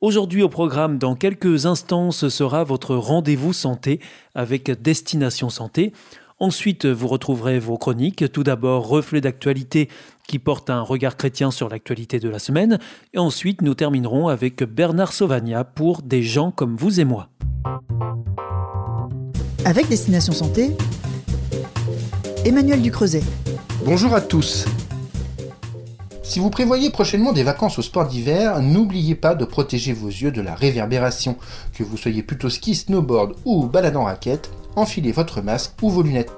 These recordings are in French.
Aujourd'hui au programme, dans quelques instants, ce sera votre rendez-vous santé avec Destination Santé. Ensuite, vous retrouverez vos chroniques. Tout d'abord, reflet d'actualité qui porte un regard chrétien sur l'actualité de la semaine. Et ensuite, nous terminerons avec Bernard Sauvagna pour Des gens comme vous et moi. Avec Destination Santé, Emmanuel Ducreuset. Bonjour à tous. Si vous prévoyez prochainement des vacances au sport d'hiver, n'oubliez pas de protéger vos yeux de la réverbération. Que vous soyez plutôt ski, snowboard ou balade en raquette, enfilez votre masque ou vos lunettes.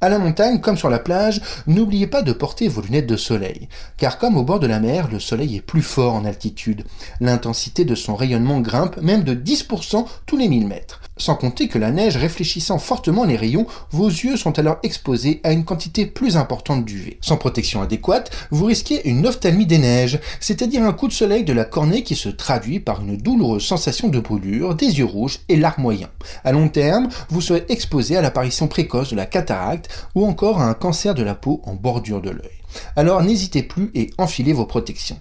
À la montagne, comme sur la plage, n'oubliez pas de porter vos lunettes de soleil, car comme au bord de la mer, le soleil est plus fort en altitude. L'intensité de son rayonnement grimpe même de 10% tous les 1000 mètres. Sans compter que la neige réfléchissant fortement les rayons, vos yeux sont alors exposés à une quantité plus importante d'UV. Sans protection adéquate, vous risquez une ophtalmie des neiges, c'est-à-dire un coup de soleil de la cornée qui se traduit par une douloureuse sensation de brûlure, des yeux rouges et moyen. À long terme, vous serez exposé à l'apparition précoce de la cataracte ou encore à un cancer de la peau en bordure de l'œil. Alors n'hésitez plus et enfilez vos protections.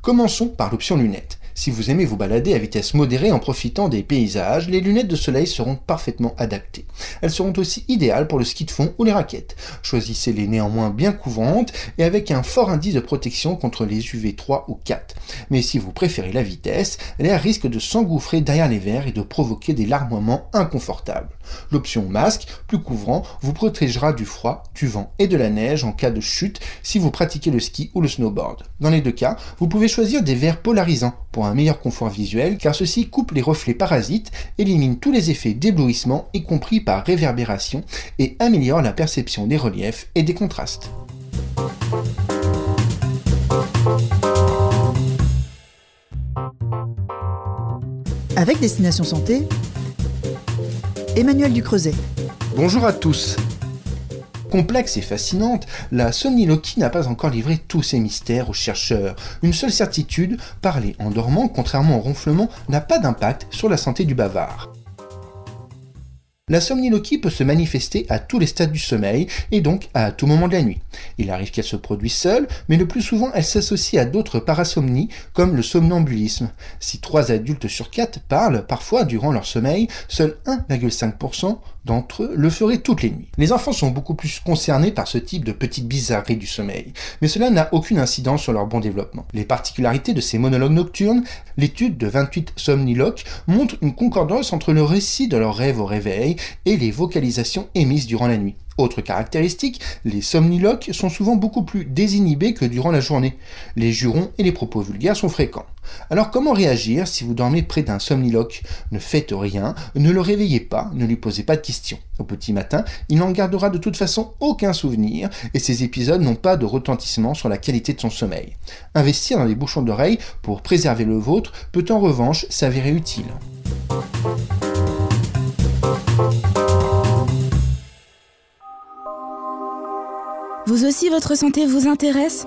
Commençons par l'option lunettes. Si vous aimez vous balader à vitesse modérée en profitant des paysages, les lunettes de soleil seront parfaitement adaptées. Elles seront aussi idéales pour le ski de fond ou les raquettes. Choisissez-les néanmoins bien couvrantes et avec un fort indice de protection contre les UV 3 ou 4. Mais si vous préférez la vitesse, l'air risque de s'engouffrer derrière les verres et de provoquer des larmoiements inconfortables. L'option masque, plus couvrant, vous protégera du froid, du vent et de la neige en cas de chute si vous pratiquez le ski ou le snowboard. Dans les deux cas, vous pouvez choisir des verres polarisants pour un meilleur confort visuel car ceci coupe les reflets parasites, élimine tous les effets d'éblouissement y compris par réverbération et améliore la perception des reliefs et des contrastes. Avec Destination Santé, Emmanuel Ducreuset. Bonjour à tous. Complexe et fascinante, la somniloquie n'a pas encore livré tous ses mystères aux chercheurs. Une seule certitude, parler en dormant, contrairement au ronflement, n'a pas d'impact sur la santé du bavard. La somniloquie peut se manifester à tous les stades du sommeil et donc à tout moment de la nuit. Il arrive qu'elle se produise seule, mais le plus souvent elle s'associe à d'autres parasomnies comme le somnambulisme. Si 3 adultes sur 4 parlent parfois durant leur sommeil, seul 1,5% le feraient toutes les nuits. Les enfants sont beaucoup plus concernés par ce type de petites bizarreries du sommeil, mais cela n'a aucune incidence sur leur bon développement. Les particularités de ces monologues nocturnes, l'étude de 28 somniloques montre une concordance entre le récit de leurs rêves au réveil et les vocalisations émises durant la nuit. Autre caractéristique, les somniloques sont souvent beaucoup plus désinhibés que durant la journée. Les jurons et les propos vulgaires sont fréquents. Alors comment réagir si vous dormez près d'un somniloque? Ne faites rien, ne le réveillez pas, ne lui posez pas de questions. Au petit matin, il n'en gardera de toute façon aucun souvenir et ces épisodes n'ont pas de retentissement sur la qualité de son sommeil. Investir dans les bouchons d'oreilles pour préserver le vôtre peut en revanche s'avérer utile. Vous aussi, votre santé vous intéresse?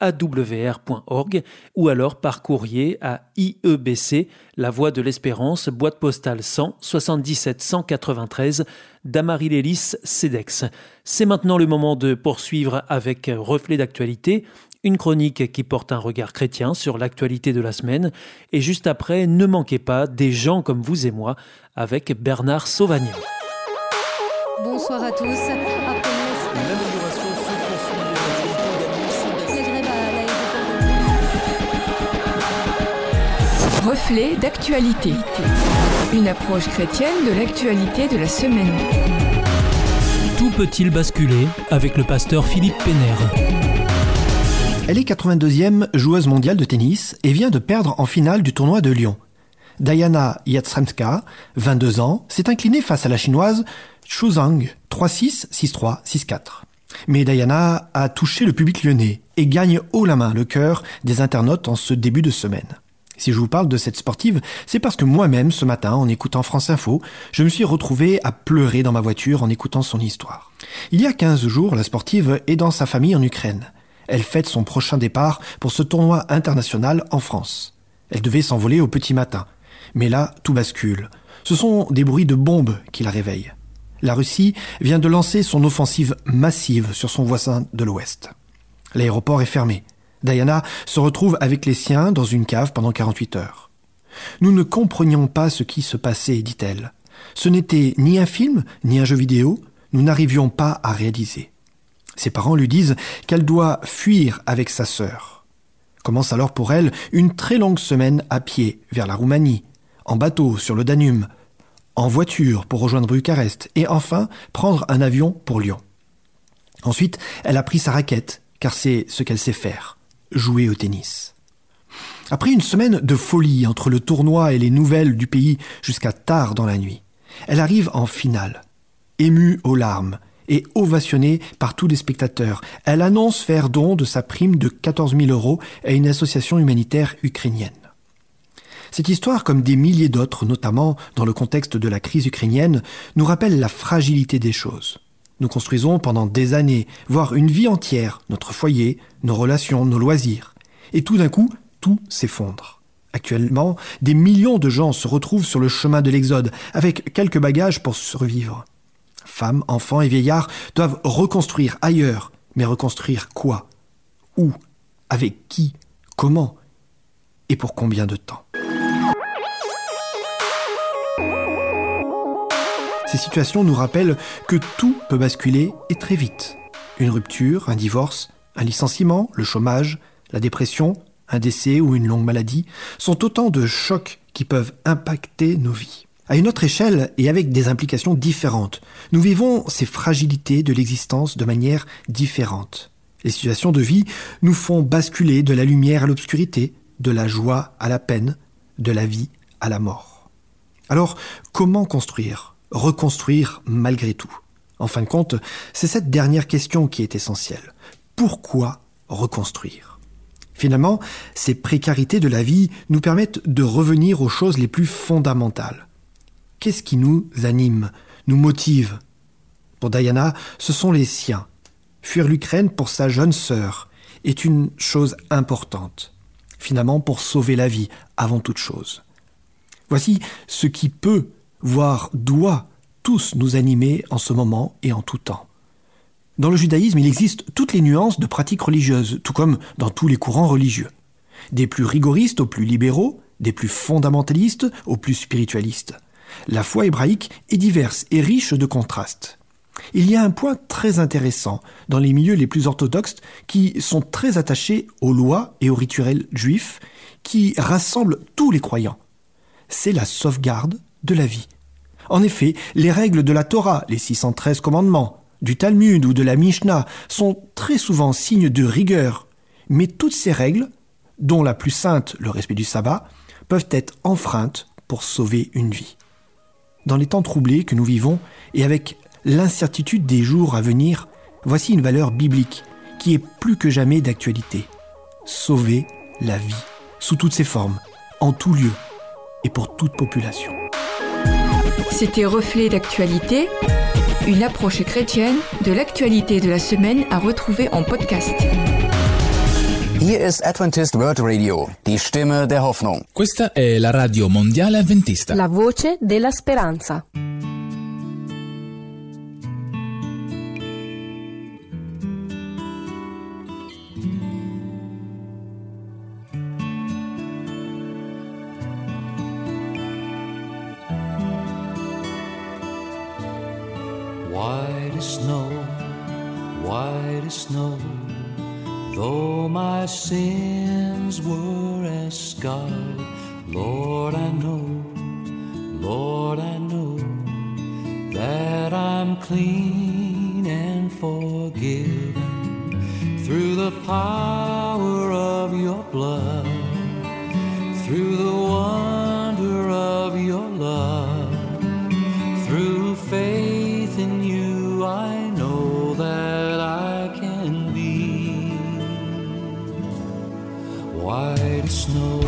awr.org ou alors par courrier à IEBC, La Voie de l'Espérance, boîte postale 100 77 193 d'Amarie-Lélis CEDEX. C'est maintenant le moment de poursuivre avec Reflet d'actualité, une chronique qui porte un regard chrétien sur l'actualité de la semaine. Et juste après, ne manquez pas des gens comme vous et moi avec Bernard Sauvagnin. Bonsoir à tous. Après Reflet d'actualité. Une approche chrétienne de l'actualité de la semaine. Tout peut-il basculer avec le pasteur Philippe Pénère Elle est 82e joueuse mondiale de tennis et vient de perdre en finale du tournoi de Lyon. Diana Yatsremska, 22 ans, s'est inclinée face à la chinoise Xu Zhang, 3-6, 6-3, 6-4. Mais Diana a touché le public lyonnais et gagne haut la main le cœur des internautes en ce début de semaine. Si je vous parle de cette sportive, c'est parce que moi-même, ce matin, en écoutant France Info, je me suis retrouvé à pleurer dans ma voiture en écoutant son histoire. Il y a 15 jours, la sportive est dans sa famille en Ukraine. Elle fête son prochain départ pour ce tournoi international en France. Elle devait s'envoler au petit matin. Mais là, tout bascule. Ce sont des bruits de bombes qui la réveillent. La Russie vient de lancer son offensive massive sur son voisin de l'Ouest. L'aéroport est fermé. Diana se retrouve avec les siens dans une cave pendant 48 heures. Nous ne comprenions pas ce qui se passait, dit-elle. Ce n'était ni un film, ni un jeu vidéo, nous n'arrivions pas à réaliser. Ses parents lui disent qu'elle doit fuir avec sa sœur. Commence alors pour elle une très longue semaine à pied vers la Roumanie, en bateau sur le Danube, en voiture pour rejoindre Bucarest et enfin prendre un avion pour Lyon. Ensuite, elle a pris sa raquette, car c'est ce qu'elle sait faire jouer au tennis. Après une semaine de folie entre le tournoi et les nouvelles du pays jusqu'à tard dans la nuit, elle arrive en finale. Émue aux larmes et ovationnée par tous les spectateurs, elle annonce faire don de sa prime de 14 000 euros à une association humanitaire ukrainienne. Cette histoire, comme des milliers d'autres, notamment dans le contexte de la crise ukrainienne, nous rappelle la fragilité des choses. Nous construisons pendant des années, voire une vie entière, notre foyer, nos relations, nos loisirs. Et tout d'un coup, tout s'effondre. Actuellement, des millions de gens se retrouvent sur le chemin de l'exode, avec quelques bagages pour survivre. Femmes, enfants et vieillards doivent reconstruire ailleurs, mais reconstruire quoi? Où? Avec qui? Comment? Et pour combien de temps? Ces situations nous rappellent que tout peut basculer et très vite. Une rupture, un divorce, un licenciement, le chômage, la dépression, un décès ou une longue maladie sont autant de chocs qui peuvent impacter nos vies. À une autre échelle et avec des implications différentes, nous vivons ces fragilités de l'existence de manière différente. Les situations de vie nous font basculer de la lumière à l'obscurité, de la joie à la peine, de la vie à la mort. Alors, comment construire reconstruire malgré tout En fin de compte, c'est cette dernière question qui est essentielle. Pourquoi reconstruire? Finalement, ces précarités de la vie nous permettent de revenir aux choses les plus fondamentales. Qu'est-ce qui nous anime, nous motive? Pour Diana, ce sont les siens. Fuir l'Ukraine pour sa jeune sœur est une chose importante. Finalement, pour sauver la vie, avant toute chose. Voici ce qui peut voire doit tous nous animer en ce moment et en tout temps. Dans le judaïsme, il existe toutes les nuances de pratiques religieuses, tout comme dans tous les courants religieux. Des plus rigoristes aux plus libéraux, des plus fondamentalistes aux plus spiritualistes. La foi hébraïque est diverse et riche de contrastes. Il y a un point très intéressant dans les milieux les plus orthodoxes qui sont très attachés aux lois et aux rituels juifs qui rassemblent tous les croyants. C'est la sauvegarde de la vie. En effet, les règles de la Torah, les 613 commandements, du Talmud ou de la Mishnah sont très souvent signes de rigueur, mais toutes ces règles, dont la plus sainte, le respect du sabbat, peuvent être enfreintes pour sauver une vie. Dans les temps troublés que nous vivons et avec l'incertitude des jours à venir, voici une valeur biblique qui est plus que jamais d'actualité. Sauver la vie, sous toutes ses formes, en tout lieu et pour toute population. C'était Reflet d'actualité, une approche chrétienne de l'actualité de la semaine à retrouver en podcast. Hier ist Adventist World Radio, die Stimme der Hoffnung. La radio mondiale adventista. La voce della speranza. Through faith in you, I know that I can be white as snow.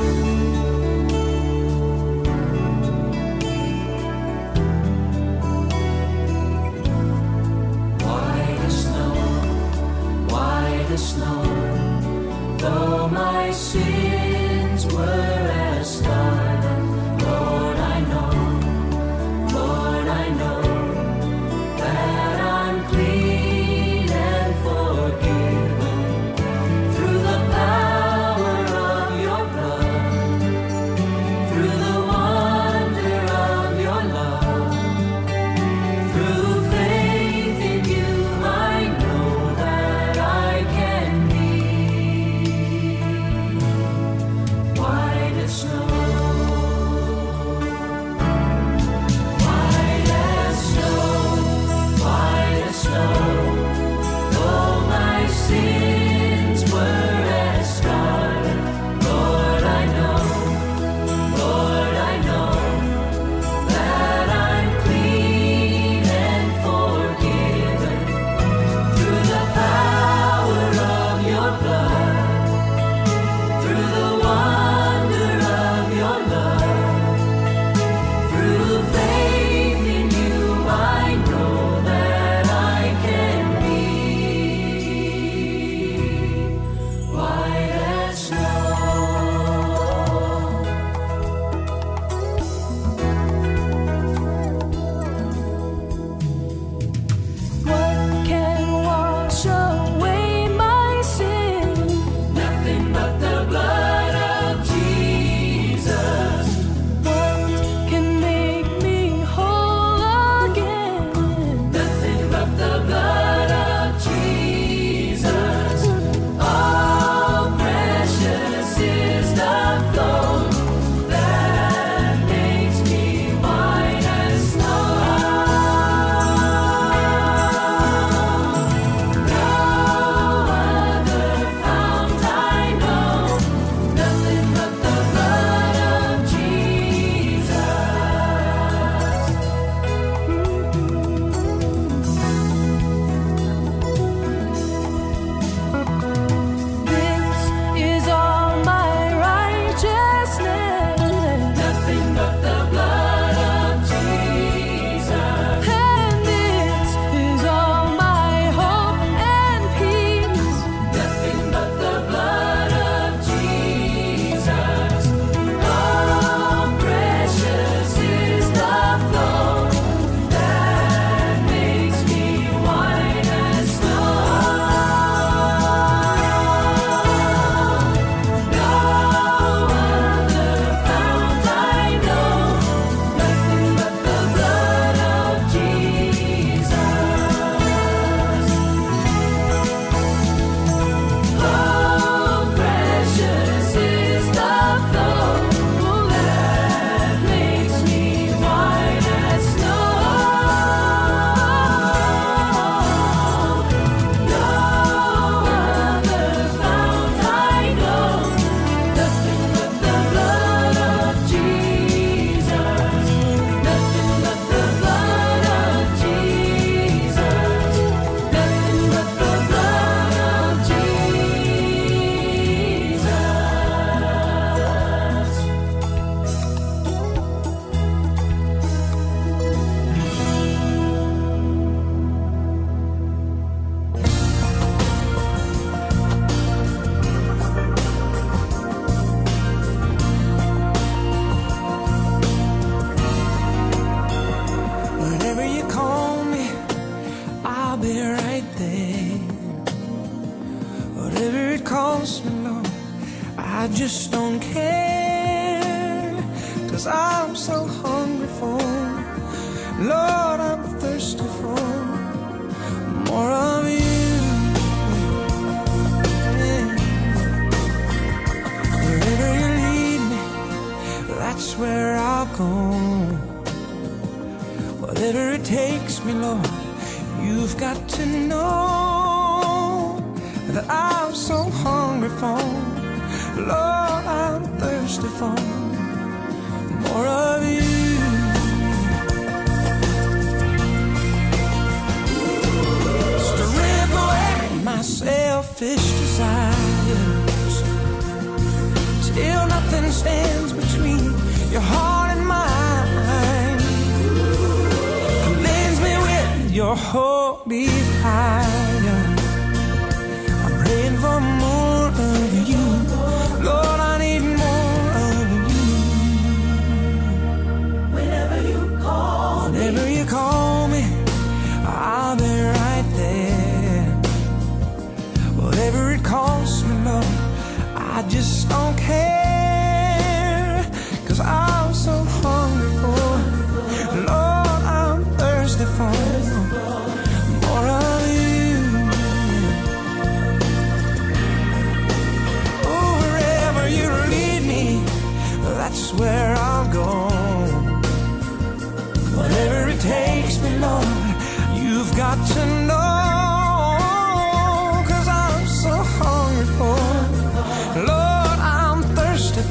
snow. You've got to know that I'm so hungry for, Lord, I'm thirsty for more of you. Strip away my selfish desires till nothing stands between your heart. high.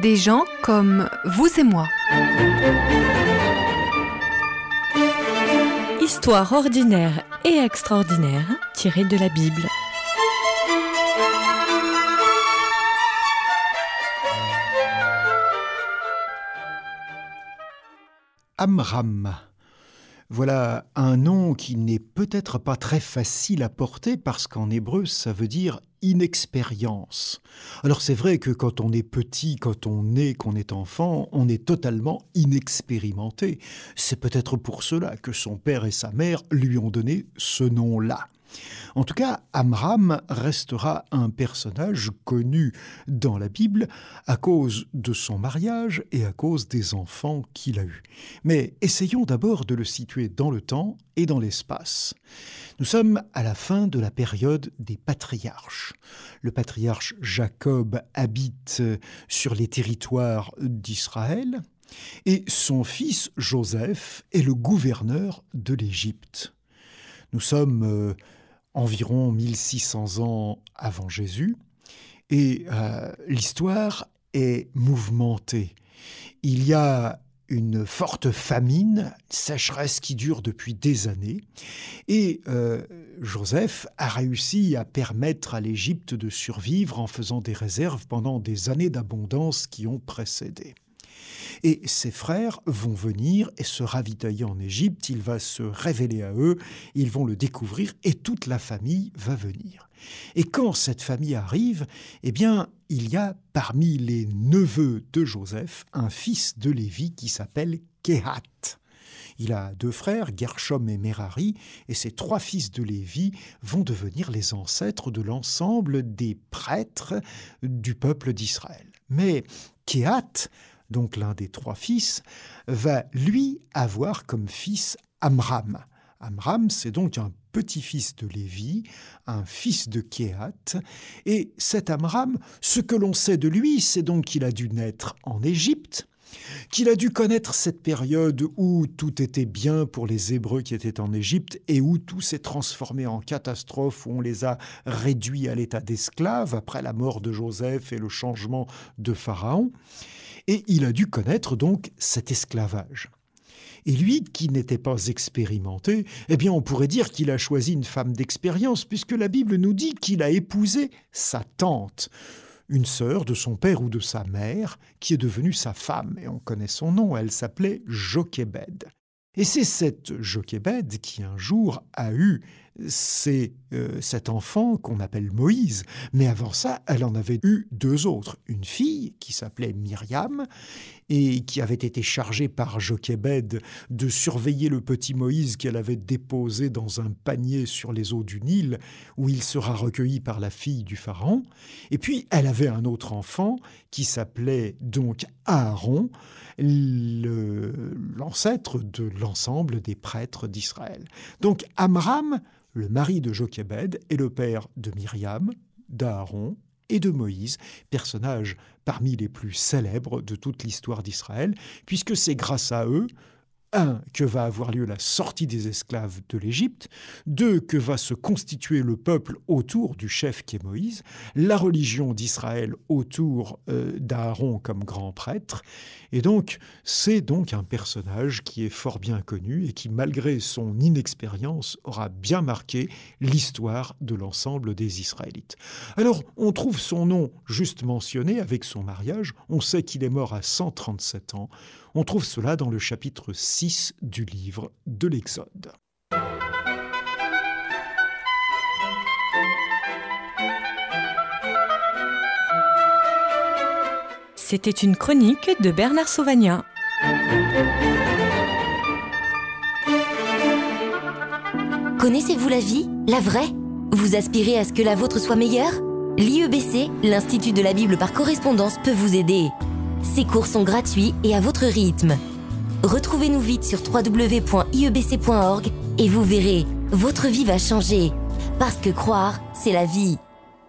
Des gens comme vous et moi. Histoire ordinaire et extraordinaire tirée de la Bible. Amram. Voilà un nom qui n'est peut-être pas très facile à porter parce qu'en hébreu ça veut dire inexpérience. Alors c'est vrai que quand on est petit, quand on est, qu'on est enfant, on est totalement inexpérimenté. C'est peut-être pour cela que son père et sa mère lui ont donné ce nom-là. En tout cas, Amram restera un personnage connu dans la Bible à cause de son mariage et à cause des enfants qu'il a eus. Mais essayons d'abord de le situer dans le temps et dans l'espace. Nous sommes à la fin de la période des patriarches. Le patriarche Jacob habite sur les territoires d'Israël et son fils Joseph est le gouverneur de l'Égypte. Nous sommes euh, environ 1600 ans avant Jésus, et euh, l'histoire est mouvementée. Il y a une forte famine, sécheresse qui dure depuis des années, et euh, Joseph a réussi à permettre à l'Égypte de survivre en faisant des réserves pendant des années d'abondance qui ont précédé. Et ses frères vont venir et se ravitailler en Égypte, il va se révéler à eux, ils vont le découvrir et toute la famille va venir. Et quand cette famille arrive, eh bien, il y a parmi les neveux de Joseph un fils de Lévi qui s'appelle Kehat. Il a deux frères, Gershom et Merari, et ces trois fils de Lévi vont devenir les ancêtres de l'ensemble des prêtres du peuple d'Israël. Mais Kehat donc l'un des trois fils, va lui avoir comme fils Amram. Amram, c'est donc un petit-fils de Lévi, un fils de Kéhat, et cet Amram, ce que l'on sait de lui, c'est donc qu'il a dû naître en Égypte, qu'il a dû connaître cette période où tout était bien pour les Hébreux qui étaient en Égypte et où tout s'est transformé en catastrophe, où on les a réduits à l'état d'esclaves après la mort de Joseph et le changement de Pharaon. Et il a dû connaître donc cet esclavage. Et lui, qui n'était pas expérimenté, eh bien on pourrait dire qu'il a choisi une femme d'expérience, puisque la Bible nous dit qu'il a épousé sa tante, une sœur de son père ou de sa mère, qui est devenue sa femme, et on connaît son nom, elle s'appelait Jochebed. Et c'est cette Jochebed qui un jour a eu c'est euh, cet enfant qu'on appelle Moïse. Mais avant ça, elle en avait eu deux autres. Une fille qui s'appelait Myriam et qui avait été chargée par Jochebed de surveiller le petit Moïse qu'elle avait déposé dans un panier sur les eaux du Nil, où il sera recueilli par la fille du Pharaon. Et puis, elle avait un autre enfant qui s'appelait donc Aaron, l'ancêtre de l'ensemble des prêtres d'Israël. Donc, Amram, le mari de Jochebed est le père de Myriam, d'Aaron et de Moïse, personnages parmi les plus célèbres de toute l'histoire d'Israël, puisque c'est grâce à eux un, que va avoir lieu la sortie des esclaves de l'Égypte, deux, que va se constituer le peuple autour du chef qui est Moïse, la religion d'Israël autour euh, d'Aaron comme grand prêtre, et donc c'est donc un personnage qui est fort bien connu et qui, malgré son inexpérience, aura bien marqué l'histoire de l'ensemble des Israélites. Alors, on trouve son nom juste mentionné avec son mariage, on sait qu'il est mort à 137 ans, on trouve cela dans le chapitre 6 du livre de l'Exode. C'était une chronique de Bernard Sauvagnat. Connaissez-vous la vie, la vraie? Vous aspirez à ce que la vôtre soit meilleure? L'IEBC, l'Institut de la Bible par correspondance, peut vous aider. Ces cours sont gratuits et à votre rythme. Retrouvez-nous vite sur www.iebc.org et vous verrez, votre vie va changer. Parce que croire, c'est la vie.